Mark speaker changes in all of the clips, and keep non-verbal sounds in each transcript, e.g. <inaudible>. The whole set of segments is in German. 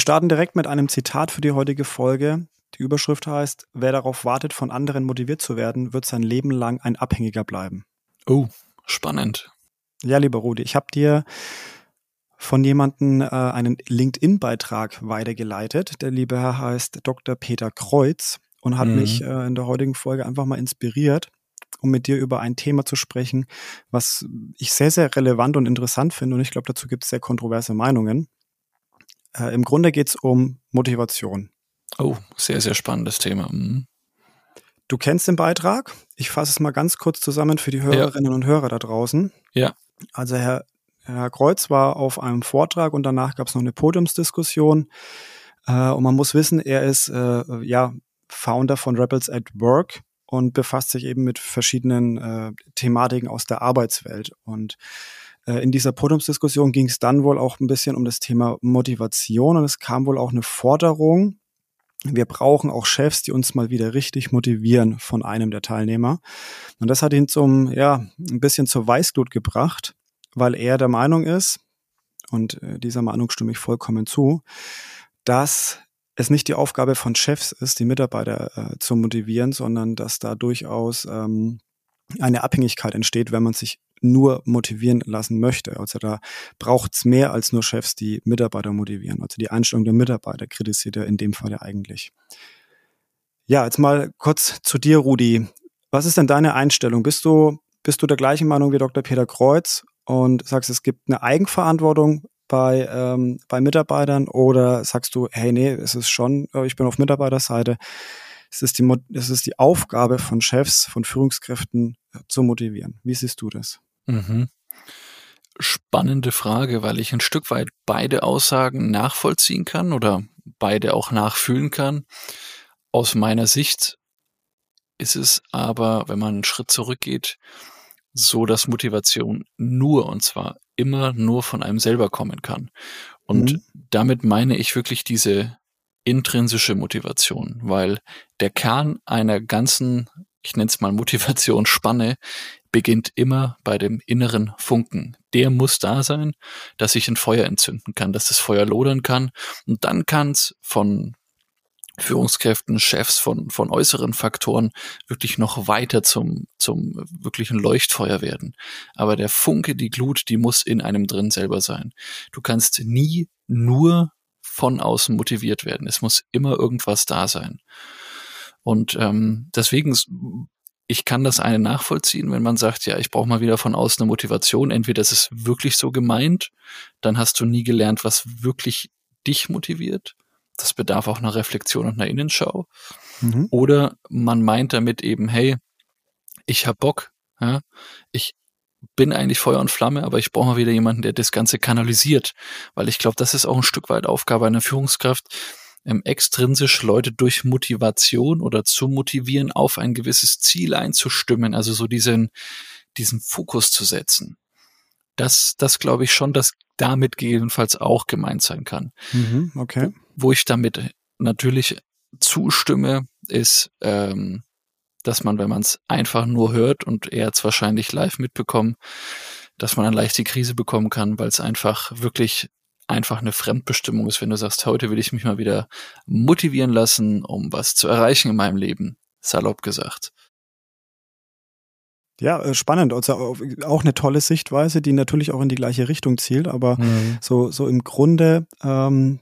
Speaker 1: Wir starten direkt mit einem Zitat für die heutige Folge. Die Überschrift heißt, wer darauf wartet, von anderen motiviert zu werden, wird sein Leben lang ein Abhängiger bleiben.
Speaker 2: Oh, spannend.
Speaker 1: Ja, lieber Rudi, ich habe dir von jemandem äh, einen LinkedIn-Beitrag weitergeleitet. Der liebe Herr heißt Dr. Peter Kreuz und hat mhm. mich äh, in der heutigen Folge einfach mal inspiriert, um mit dir über ein Thema zu sprechen, was ich sehr, sehr relevant und interessant finde. Und ich glaube, dazu gibt es sehr kontroverse Meinungen. Äh, Im Grunde geht es um Motivation.
Speaker 2: Oh, sehr, sehr spannendes Thema. Mhm.
Speaker 1: Du kennst den Beitrag. Ich fasse es mal ganz kurz zusammen für die Hörerinnen ja. und Hörer da draußen.
Speaker 2: Ja.
Speaker 1: Also Herr, Herr Kreuz war auf einem Vortrag und danach gab es noch eine Podiumsdiskussion. Äh, und man muss wissen, er ist äh, ja Founder von Rebels at Work und befasst sich eben mit verschiedenen äh, Thematiken aus der Arbeitswelt. Und in dieser Podiumsdiskussion ging es dann wohl auch ein bisschen um das Thema Motivation und es kam wohl auch eine Forderung. Wir brauchen auch Chefs, die uns mal wieder richtig motivieren von einem der Teilnehmer. Und das hat ihn zum, ja, ein bisschen zur Weißglut gebracht, weil er der Meinung ist, und äh, dieser Meinung stimme ich vollkommen zu, dass es nicht die Aufgabe von Chefs ist, die Mitarbeiter äh, zu motivieren, sondern dass da durchaus ähm, eine Abhängigkeit entsteht, wenn man sich nur motivieren lassen möchte. Also da braucht es mehr als nur Chefs, die Mitarbeiter motivieren. Also die Einstellung der Mitarbeiter kritisiert er in dem Fall ja eigentlich. Ja, jetzt mal kurz zu dir, Rudi. Was ist denn deine Einstellung? Bist du, bist du der gleichen Meinung wie Dr. Peter Kreuz und sagst, es gibt eine Eigenverantwortung bei, ähm, bei Mitarbeitern oder sagst du, hey, nee, es ist schon, äh, ich bin auf Mitarbeiterseite. Es ist, die, es ist die Aufgabe von Chefs, von Führungskräften äh, zu motivieren. Wie siehst du das?
Speaker 2: Mhm. Spannende Frage, weil ich ein Stück weit beide Aussagen nachvollziehen kann oder beide auch nachfühlen kann. Aus meiner Sicht ist es aber, wenn man einen Schritt zurückgeht, so, dass Motivation nur, und zwar immer nur von einem selber kommen kann. Und mhm. damit meine ich wirklich diese intrinsische Motivation, weil der Kern einer ganzen, ich nenne es mal Motivationsspanne, beginnt immer bei dem inneren Funken. Der muss da sein, dass ich ein Feuer entzünden kann, dass das Feuer lodern kann. Und dann kann es von Führungskräften, Chefs, von, von äußeren Faktoren wirklich noch weiter zum, zum wirklichen Leuchtfeuer werden. Aber der Funke, die Glut, die muss in einem drin selber sein. Du kannst nie nur von außen motiviert werden. Es muss immer irgendwas da sein. Und ähm, deswegen ich kann das eine nachvollziehen, wenn man sagt, ja, ich brauche mal wieder von außen eine Motivation. Entweder ist wirklich so gemeint, dann hast du nie gelernt, was wirklich dich motiviert. Das bedarf auch einer Reflexion und einer Innenschau. Mhm. Oder man meint damit eben, hey, ich hab Bock, ja, ich bin eigentlich Feuer und Flamme, aber ich brauche mal wieder jemanden, der das Ganze kanalisiert, weil ich glaube, das ist auch ein Stück weit Aufgabe einer Führungskraft, ähm, extrinsisch Leute durch Motivation oder zu motivieren, auf ein gewisses Ziel einzustimmen, also so diesen, diesen Fokus zu setzen. Das, das glaube ich schon, dass damit gegebenenfalls auch gemeint sein kann.
Speaker 1: Mhm, okay.
Speaker 2: Wo, ich damit natürlich zustimme, ist, ähm, dass man, wenn man es einfach nur hört und er hat wahrscheinlich live mitbekommen, dass man dann leicht die Krise bekommen kann, weil es einfach wirklich einfach eine Fremdbestimmung ist, wenn du sagst, heute will ich mich mal wieder motivieren lassen, um was zu erreichen in meinem Leben, salopp gesagt.
Speaker 1: Ja, äh, spannend. Also auch eine tolle Sichtweise, die natürlich auch in die gleiche Richtung zielt, aber mhm. so, so im Grunde ähm,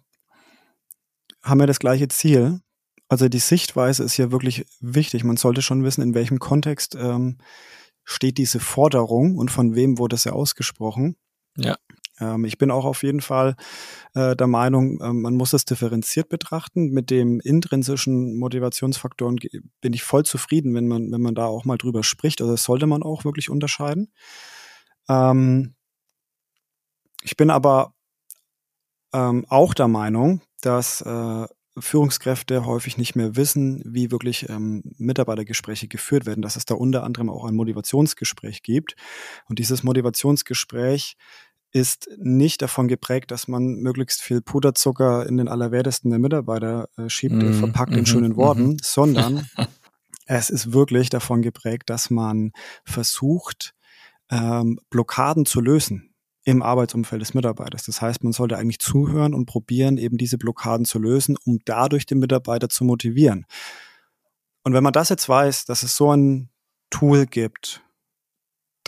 Speaker 1: haben wir das gleiche Ziel. Also die Sichtweise ist ja wirklich wichtig. Man sollte schon wissen, in welchem Kontext ähm, steht diese Forderung und von wem wurde sie ausgesprochen.
Speaker 2: Ja.
Speaker 1: Ähm, ich bin auch auf jeden Fall äh, der Meinung, äh, man muss es differenziert betrachten. Mit dem intrinsischen Motivationsfaktoren bin ich voll zufrieden, wenn man, wenn man da auch mal drüber spricht. Also das sollte man auch wirklich unterscheiden. Ähm, ich bin aber ähm, auch der Meinung, dass äh, Führungskräfte häufig nicht mehr wissen, wie wirklich ähm, Mitarbeitergespräche geführt werden, dass es da unter anderem auch ein Motivationsgespräch gibt. Und dieses Motivationsgespräch ist nicht davon geprägt, dass man möglichst viel Puderzucker in den Allerwertesten der Mitarbeiter äh, schiebt, mm, verpackt in mm, schönen Worten, mm. sondern <laughs> es ist wirklich davon geprägt, dass man versucht, ähm, Blockaden zu lösen im Arbeitsumfeld des Mitarbeiters. Das heißt, man sollte eigentlich zuhören und probieren, eben diese Blockaden zu lösen, um dadurch den Mitarbeiter zu motivieren. Und wenn man das jetzt weiß, dass es so ein Tool gibt,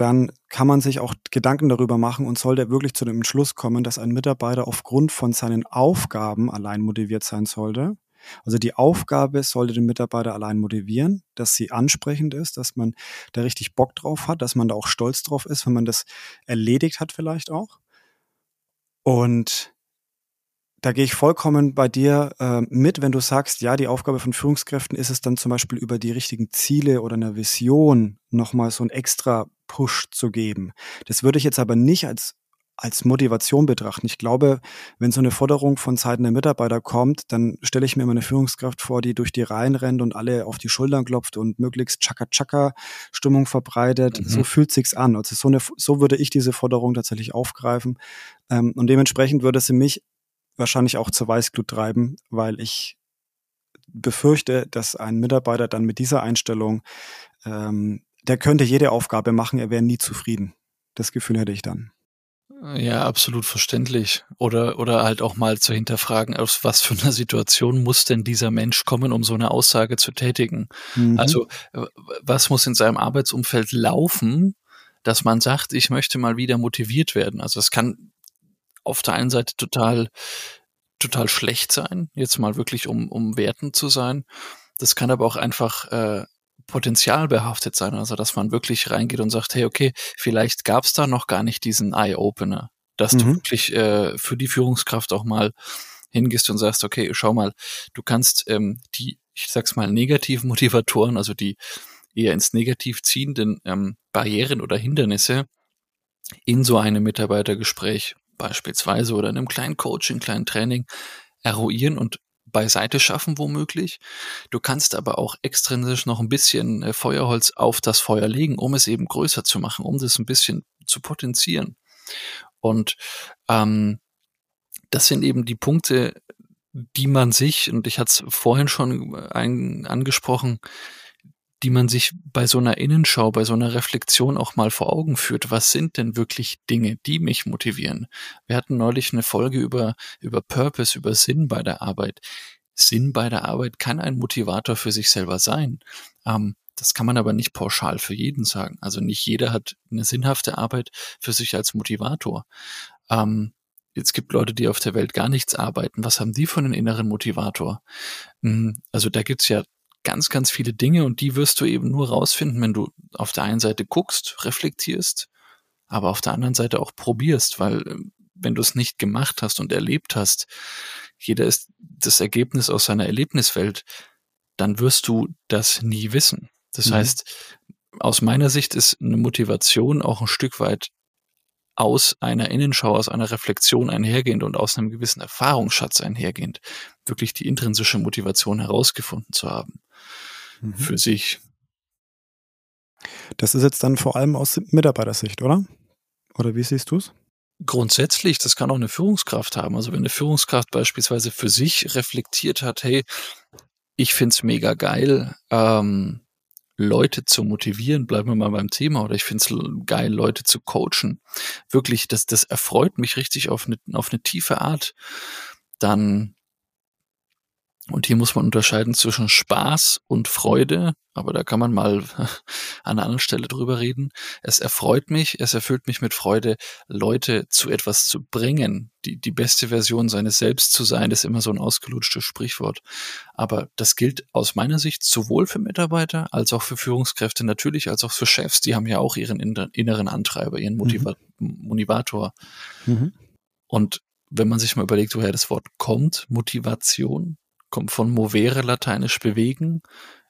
Speaker 1: dann kann man sich auch Gedanken darüber machen und sollte wirklich zu dem Entschluss kommen, dass ein Mitarbeiter aufgrund von seinen Aufgaben allein motiviert sein sollte. Also die Aufgabe sollte den Mitarbeiter allein motivieren, dass sie ansprechend ist, dass man da richtig Bock drauf hat, dass man da auch stolz drauf ist, wenn man das erledigt hat vielleicht auch. Und da gehe ich vollkommen bei dir äh, mit, wenn du sagst, ja, die Aufgabe von Führungskräften ist es dann zum Beispiel über die richtigen Ziele oder eine Vision nochmal so ein extra Push zu geben. Das würde ich jetzt aber nicht als als Motivation betrachten. Ich glaube, wenn so eine Forderung von Seiten der Mitarbeiter kommt, dann stelle ich mir immer eine Führungskraft vor, die durch die Reihen rennt und alle auf die Schultern klopft und möglichst Chaka-Chaka-Stimmung verbreitet. Mhm. So fühlt sich's an. Also so, eine, so würde ich diese Forderung tatsächlich aufgreifen. Ähm, und dementsprechend würde sie mich wahrscheinlich auch zur Weißglut treiben, weil ich befürchte, dass ein Mitarbeiter dann mit dieser Einstellung, ähm, der könnte jede Aufgabe machen, er wäre nie zufrieden. Das Gefühl hätte ich dann.
Speaker 2: Ja, absolut verständlich. Oder, oder halt auch mal zu hinterfragen, aus was für einer Situation muss denn dieser Mensch kommen, um so eine Aussage zu tätigen? Mhm. Also, was muss in seinem Arbeitsumfeld laufen, dass man sagt, ich möchte mal wieder motiviert werden? Also, es kann auf der einen Seite total, total schlecht sein, jetzt mal wirklich um, um wertend zu sein. Das kann aber auch einfach äh, potenzialbehaftet sein, also dass man wirklich reingeht und sagt, hey, okay, vielleicht gab es da noch gar nicht diesen Eye-Opener, dass mhm. du wirklich äh, für die Führungskraft auch mal hingehst und sagst, okay, schau mal, du kannst ähm, die, ich sag's mal, negativen Motivatoren, also die eher ins Negativ ziehenden ähm, Barrieren oder Hindernisse in so einem Mitarbeitergespräch beispielsweise oder in einem kleinen Coaching, kleinen Training eruieren und beiseite schaffen womöglich. Du kannst aber auch extrinsisch noch ein bisschen äh, Feuerholz auf das Feuer legen, um es eben größer zu machen, um das ein bisschen zu potenzieren. Und ähm, das sind eben die Punkte, die man sich, und ich hatte es vorhin schon äh, ein, angesprochen, die man sich bei so einer Innenschau, bei so einer Reflexion auch mal vor Augen führt. Was sind denn wirklich Dinge, die mich motivieren? Wir hatten neulich eine Folge über, über Purpose, über Sinn bei der Arbeit. Sinn bei der Arbeit kann ein Motivator für sich selber sein. Ähm, das kann man aber nicht pauschal für jeden sagen. Also nicht jeder hat eine sinnhafte Arbeit für sich als Motivator. Ähm, Jetzt gibt Leute, die auf der Welt gar nichts arbeiten. Was haben die für einen inneren Motivator? Hm, also da gibt's ja ganz, ganz viele Dinge und die wirst du eben nur rausfinden, wenn du auf der einen Seite guckst, reflektierst, aber auf der anderen Seite auch probierst, weil ähm, wenn du es nicht gemacht hast und erlebt hast, jeder ist das Ergebnis aus seiner Erlebniswelt, dann wirst du das nie wissen. Das mhm. heißt, aus meiner Sicht ist eine Motivation auch ein Stück weit aus einer Innenschau, aus einer Reflexion einhergehend und aus einem gewissen Erfahrungsschatz einhergehend, wirklich die intrinsische Motivation herausgefunden zu haben mhm. für sich.
Speaker 1: Das ist jetzt dann vor allem aus Mitarbeitersicht, oder? Oder wie siehst du es?
Speaker 2: Grundsätzlich, das kann auch eine Führungskraft haben. Also wenn eine Führungskraft beispielsweise für sich reflektiert hat, hey, ich find's mega geil, ähm, Leute zu motivieren, bleiben wir mal beim Thema, oder ich finde es geil, Leute zu coachen. Wirklich, das, das erfreut mich richtig auf eine, auf eine tiefe Art. Dann und hier muss man unterscheiden zwischen Spaß und Freude, aber da kann man mal <laughs> an einer anderen Stelle drüber reden. Es erfreut mich, es erfüllt mich mit Freude, Leute zu etwas zu bringen. Die, die beste Version seines Selbst zu sein, ist immer so ein ausgelutschtes Sprichwort. Aber das gilt aus meiner Sicht sowohl für Mitarbeiter als auch für Führungskräfte, natürlich als auch für Chefs. Die haben ja auch ihren inneren Antreiber, ihren Motiva mhm. Motivator. Mhm. Und wenn man sich mal überlegt, woher das Wort kommt, Motivation, kommt von movere, lateinisch bewegen,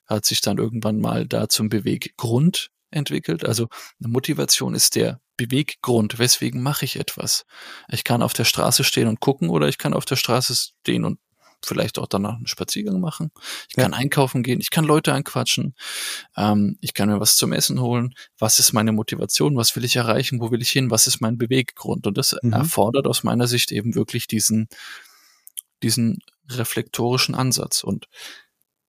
Speaker 2: hat sich dann irgendwann mal da zum Beweggrund entwickelt. Also eine Motivation ist der Beweggrund. Weswegen mache ich etwas? Ich kann auf der Straße stehen und gucken oder ich kann auf der Straße stehen und vielleicht auch danach einen Spaziergang machen. Ich kann einkaufen gehen, ich kann Leute anquatschen, ähm, ich kann mir was zum Essen holen. Was ist meine Motivation? Was will ich erreichen? Wo will ich hin? Was ist mein Beweggrund? Und das mhm. erfordert aus meiner Sicht eben wirklich diesen, diesen reflektorischen Ansatz. Und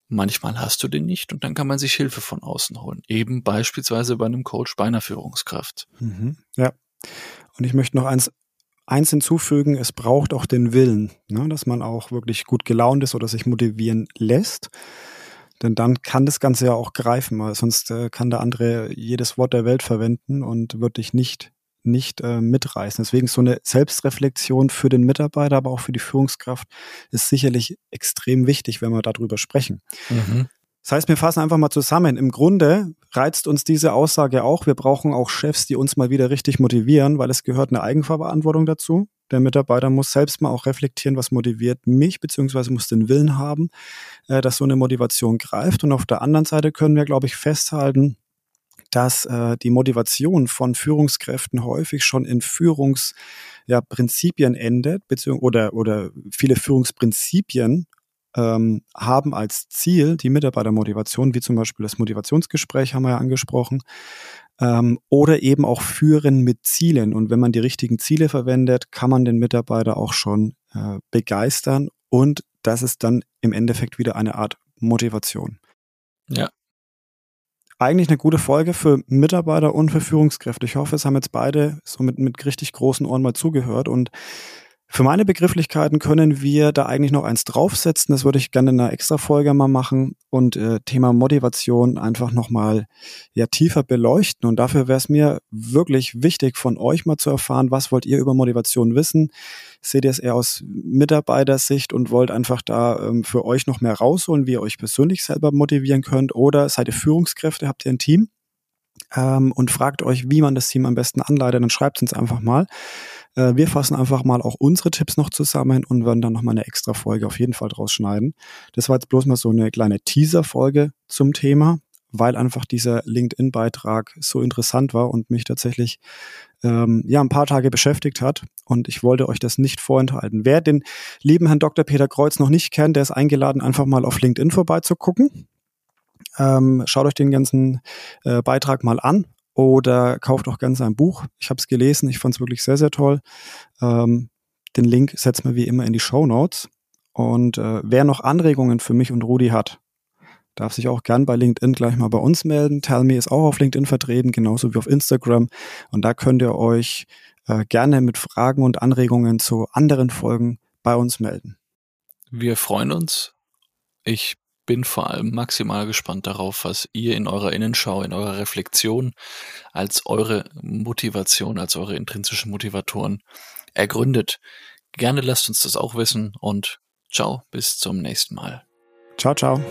Speaker 2: manchmal hast du den nicht und dann kann man sich Hilfe von außen holen. Eben beispielsweise bei einem Coach, bei einer Führungskraft.
Speaker 1: Mhm, ja. Und ich möchte noch eins, eins hinzufügen, es braucht auch den Willen, ne, dass man auch wirklich gut gelaunt ist oder sich motivieren lässt. Denn dann kann das Ganze ja auch greifen, weil sonst äh, kann der andere jedes Wort der Welt verwenden und wird dich nicht, nicht äh, mitreißen. Deswegen so eine Selbstreflexion für den Mitarbeiter, aber auch für die Führungskraft ist sicherlich extrem wichtig, wenn wir darüber sprechen. Mhm. Das heißt, wir fassen einfach mal zusammen. Im Grunde reizt uns diese Aussage auch. Wir brauchen auch Chefs, die uns mal wieder richtig motivieren, weil es gehört eine Eigenverantwortung dazu. Der Mitarbeiter muss selbst mal auch reflektieren, was motiviert mich, beziehungsweise muss den Willen haben, äh, dass so eine Motivation greift. Und auf der anderen Seite können wir, glaube ich, festhalten, dass äh, die Motivation von Führungskräften häufig schon in Führungsprinzipien ja, endet, beziehungsweise oder, oder viele Führungsprinzipien ähm, haben als Ziel die Mitarbeitermotivation, wie zum Beispiel das Motivationsgespräch haben wir ja angesprochen, ähm, oder eben auch Führen mit Zielen. Und wenn man die richtigen Ziele verwendet, kann man den Mitarbeiter auch schon äh, begeistern und das ist dann im Endeffekt wieder eine Art Motivation.
Speaker 2: Ja.
Speaker 1: Eigentlich eine gute Folge für Mitarbeiter und für Führungskräfte. Ich hoffe, es haben jetzt beide so mit, mit richtig großen Ohren mal zugehört und für meine Begrifflichkeiten können wir da eigentlich noch eins draufsetzen. Das würde ich gerne in einer extra Folge mal machen und äh, Thema Motivation einfach nochmal ja, tiefer beleuchten. Und dafür wäre es mir wirklich wichtig, von euch mal zu erfahren, was wollt ihr über Motivation wissen? Seht ihr es eher aus Mitarbeitersicht und wollt einfach da ähm, für euch noch mehr rausholen, wie ihr euch persönlich selber motivieren könnt? Oder seid ihr Führungskräfte, habt ihr ein Team? Ähm, und fragt euch, wie man das Team am besten anleitet, dann schreibt es uns einfach mal. Äh, wir fassen einfach mal auch unsere Tipps noch zusammen und werden dann nochmal eine extra Folge auf jeden Fall draus schneiden. Das war jetzt bloß mal so eine kleine Teaser-Folge zum Thema, weil einfach dieser LinkedIn-Beitrag so interessant war und mich tatsächlich ähm, ja ein paar Tage beschäftigt hat und ich wollte euch das nicht vorenthalten. Wer den lieben Herrn Dr. Peter Kreuz noch nicht kennt, der ist eingeladen, einfach mal auf LinkedIn vorbeizugucken. Ähm, schaut euch den ganzen äh, Beitrag mal an oder kauft auch ganz ein Buch. Ich habe es gelesen, ich fand es wirklich sehr, sehr toll. Ähm, den Link setzen wir wie immer in die Show Notes. Und äh, wer noch Anregungen für mich und Rudi hat, darf sich auch gern bei LinkedIn gleich mal bei uns melden. Tellme ist auch auf LinkedIn vertreten, genauso wie auf Instagram. Und da könnt ihr euch äh, gerne mit Fragen und Anregungen zu anderen Folgen bei uns melden.
Speaker 2: Wir freuen uns. Ich bin vor allem maximal gespannt darauf, was ihr in eurer Innenschau, in eurer Reflexion als eure Motivation, als eure intrinsischen Motivatoren ergründet. Gerne lasst uns das auch wissen und ciao, bis zum nächsten Mal.
Speaker 1: Ciao, ciao.